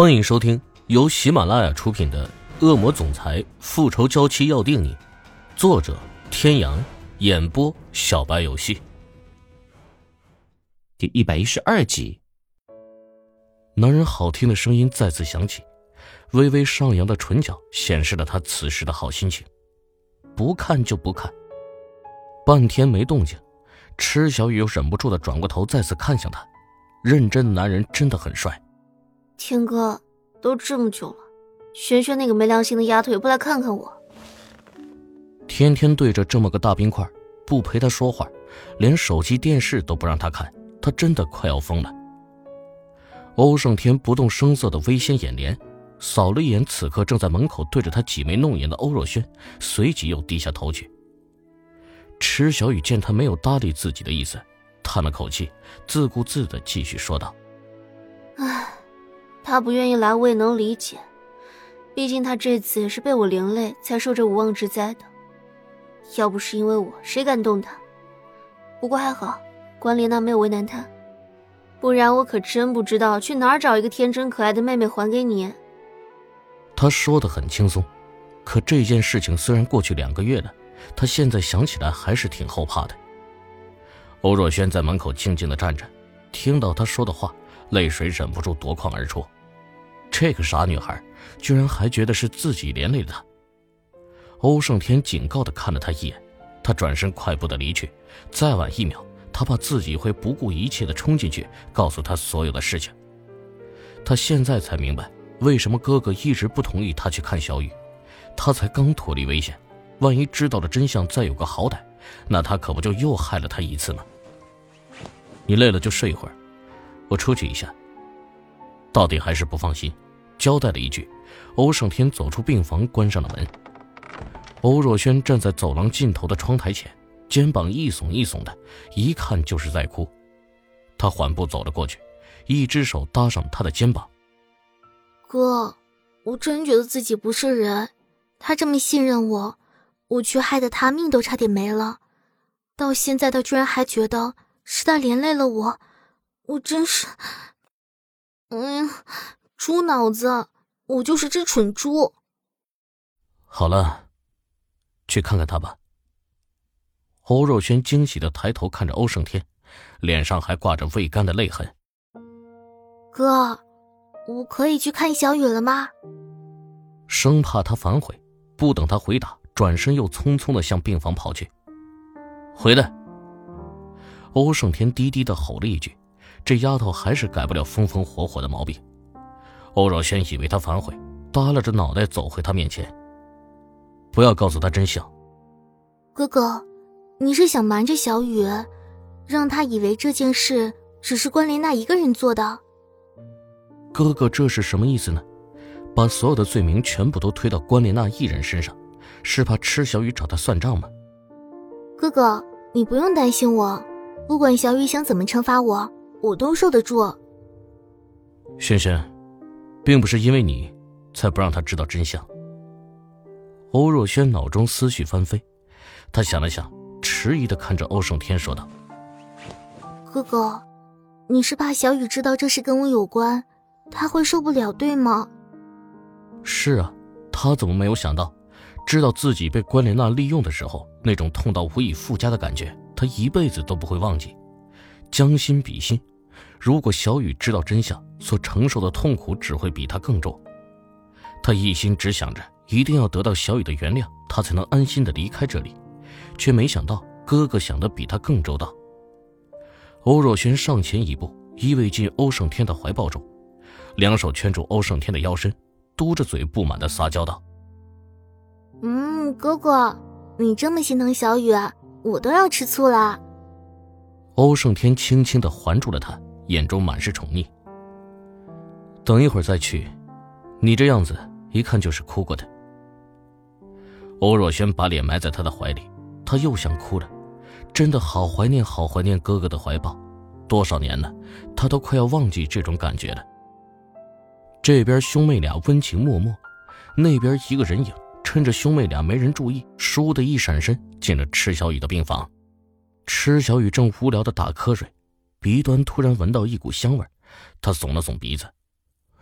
欢迎收听由喜马拉雅出品的《恶魔总裁复仇娇妻要定你》，作者：天阳，演播：小白游戏。第一百一十二集，男人好听的声音再次响起，微微上扬的唇角显示了他此时的好心情。不看就不看。半天没动静，池小雨又忍不住的转过头，再次看向他。认真的男人真的很帅。天哥，都这么久了，萱萱那个没良心的丫头也不来看看我。天天对着这么个大冰块，不陪他说话，连手机电视都不让他看，他真的快要疯了。欧胜天不动声色的微掀眼帘，扫了一眼此刻正在门口对着他挤眉弄眼的欧若轩，随即又低下头去。池小雨见他没有搭理自己的意思，叹了口气，自顾自的继续说道：“唉。”他不愿意来，我也能理解。毕竟他这次是被我连累，才受这无妄之灾的。要不是因为我，谁敢动他？不过还好，关莲娜没有为难他，不然我可真不知道去哪儿找一个天真可爱的妹妹还给你。他说的很轻松，可这件事情虽然过去两个月了，他现在想起来还是挺后怕的。欧若轩在门口静静的站着，听到他说的话，泪水忍不住夺眶而出。这个傻女孩，居然还觉得是自己连累了她。欧胜天警告的看了她一眼，他转身快步的离去。再晚一秒，他怕自己会不顾一切的冲进去，告诉他所有的事情。他现在才明白，为什么哥哥一直不同意他去看小雨。他才刚脱离危险，万一知道了真相，再有个好歹，那他可不就又害了他一次吗？你累了就睡一会儿，我出去一下。到底还是不放心，交代了一句。欧胜天走出病房，关上了门。欧若轩站在走廊尽头的窗台前，肩膀一耸一耸的，一看就是在哭。他缓步走了过去，一只手搭上他的肩膀：“哥，我真觉得自己不是人。他这么信任我，我却害得他命都差点没了。到现在，他居然还觉得是他连累了我，我真是……”哎呀，猪脑子，我就是只蠢猪。好了，去看看他吧。欧若轩惊喜的抬头看着欧胜天，脸上还挂着未干的泪痕。哥，我可以去看小雨了吗？生怕他反悔，不等他回答，转身又匆匆的向病房跑去。回来！欧胜天低低的吼了一句。这丫头还是改不了风风火火的毛病。欧若轩以为他反悔，耷拉着脑袋走回他面前。不要告诉他真相。哥哥，你是想瞒着小雨，让他以为这件事只是关莲娜一个人做的？哥哥，这是什么意思呢？把所有的罪名全部都推到关莲娜一人身上，是怕吃小雨找他算账吗？哥哥，你不用担心我，不管小雨想怎么惩罚我。我都受得住，轩轩，并不是因为你，才不让他知道真相。欧若轩脑中思绪翻飞，他想了想，迟疑的看着欧胜天说道：“哥哥，你是怕小雨知道这事跟我有关，他会受不了，对吗？”是啊，他怎么没有想到，知道自己被关莲娜利用的时候，那种痛到无以复加的感觉，他一辈子都不会忘记。将心比心，如果小雨知道真相，所承受的痛苦只会比他更重。他一心只想着一定要得到小雨的原谅，他才能安心的离开这里，却没想到哥哥想的比他更周到。欧若轩上前一步，依偎进欧胜天的怀抱中，两手圈住欧胜天的腰身，嘟着嘴不满的撒娇道：“嗯，哥哥，你这么心疼小雨，我都要吃醋了。”欧胜天轻轻的环住了他，眼中满是宠溺。等一会儿再去，你这样子一看就是哭过的。欧若轩把脸埋在他的怀里，他又想哭了，真的好怀念，好怀念哥哥的怀抱。多少年了，他都快要忘记这种感觉了。这边兄妹俩温情脉脉，那边一个人影趁着兄妹俩没人注意，倏地一闪身进了池小雨的病房。池小雨正无聊的打瞌睡，鼻端突然闻到一股香味他耸了耸鼻子，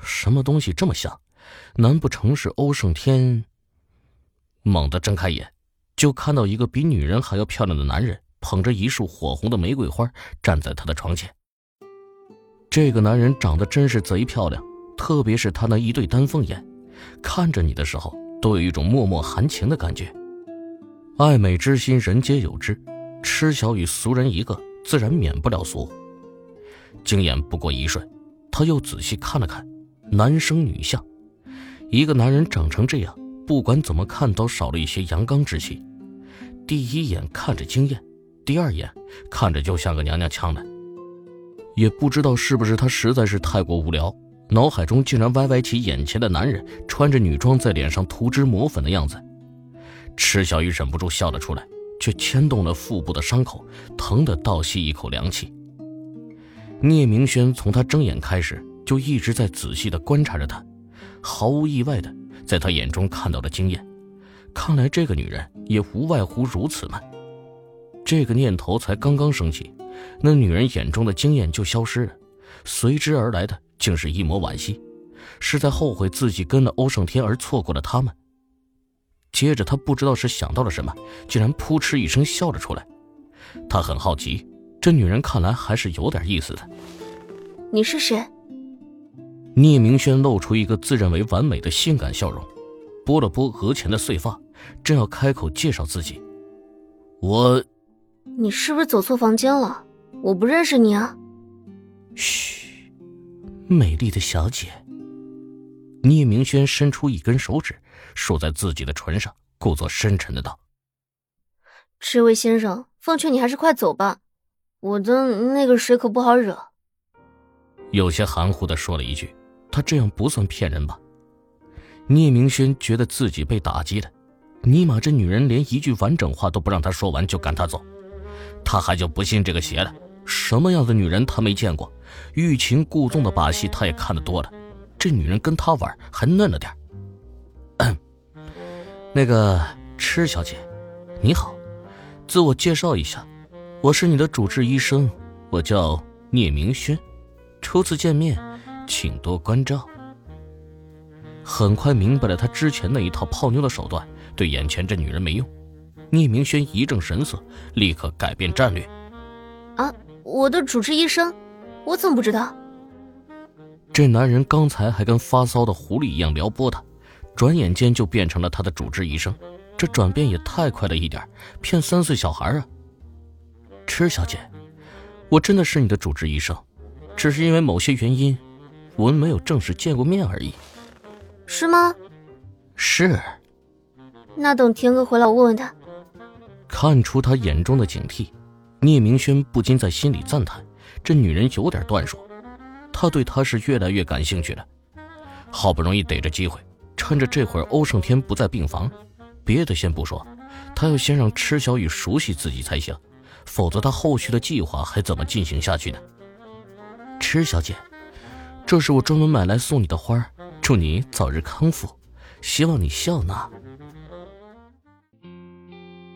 什么东西这么香？难不成是欧胜天？猛地睁开眼，就看到一个比女人还要漂亮的男人，捧着一束火红的玫瑰花，站在他的床前。这个男人长得真是贼漂亮，特别是他那一对丹凤眼，看着你的时候都有一种脉脉含情的感觉。爱美之心，人皆有之，痴小与俗人一个，自然免不了俗。惊眼不过一瞬，他又仔细看了看，男生女相，一个男人长成这样，不管怎么看都少了一些阳刚之气。第一眼看着惊艳，第二眼看着就像个娘娘腔的。也不知道是不是他实在是太过无聊，脑海中竟然歪歪起眼前的男人穿着女装在脸上涂脂抹粉的样子。池小雨忍不住笑了出来，却牵动了腹部的伤口，疼得倒吸一口凉气。聂明轩从他睁眼开始就一直在仔细的观察着他，毫无意外的在他眼中看到了惊艳。看来这个女人也无外乎如此嘛。这个念头才刚刚升起。那女人眼中的惊艳就消失了，随之而来的竟是一抹惋惜，是在后悔自己跟了欧胜天而错过了他们。接着，他不知道是想到了什么，竟然扑哧一声笑了出来。他很好奇，这女人看来还是有点意思的。你是谁？聂明轩露出一个自认为完美的性感笑容，拨了拨额前的碎发，正要开口介绍自己。我，你是不是走错房间了？我不认识你啊！嘘，美丽的小姐。聂明轩伸出一根手指，竖在自己的唇上，故作深沉的道：“这位先生，奉劝你还是快走吧，我的那个谁可不好惹。”有些含糊的说了一句：“他这样不算骗人吧？”聂明轩觉得自己被打击了，尼玛，这女人连一句完整话都不让他说完就赶他走，他还就不信这个邪了。什么样的女人他没见过，欲擒故纵的把戏他也看得多了。这女人跟他玩还嫩了点 那个痴小姐，你好，自我介绍一下，我是你的主治医生，我叫聂明轩，初次见面，请多关照。很快明白了他之前那一套泡妞的手段对眼前这女人没用，聂明轩一正神色，立刻改变战略。啊。我的主治医生，我怎么不知道？这男人刚才还跟发骚的狐狸一样撩拨他，转眼间就变成了他的主治医生，这转变也太快了一点，骗三岁小孩啊！池小姐，我真的是你的主治医生，只是因为某些原因，我们没有正式见过面而已。是吗？是。那等天哥回来，我问问他。看出他眼中的警惕。聂明轩不禁在心里赞叹：“这女人有点段数，他对她是越来越感兴趣了。好不容易逮着机会，趁着这会儿欧胜天不在病房，别的先不说，他要先让池小雨熟悉自己才行，否则他后续的计划还怎么进行下去呢？”池小姐，这是我专门买来送你的花，祝你早日康复，希望你笑纳。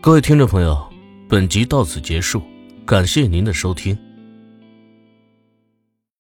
各位听众朋友，本集到此结束。感谢您的收听。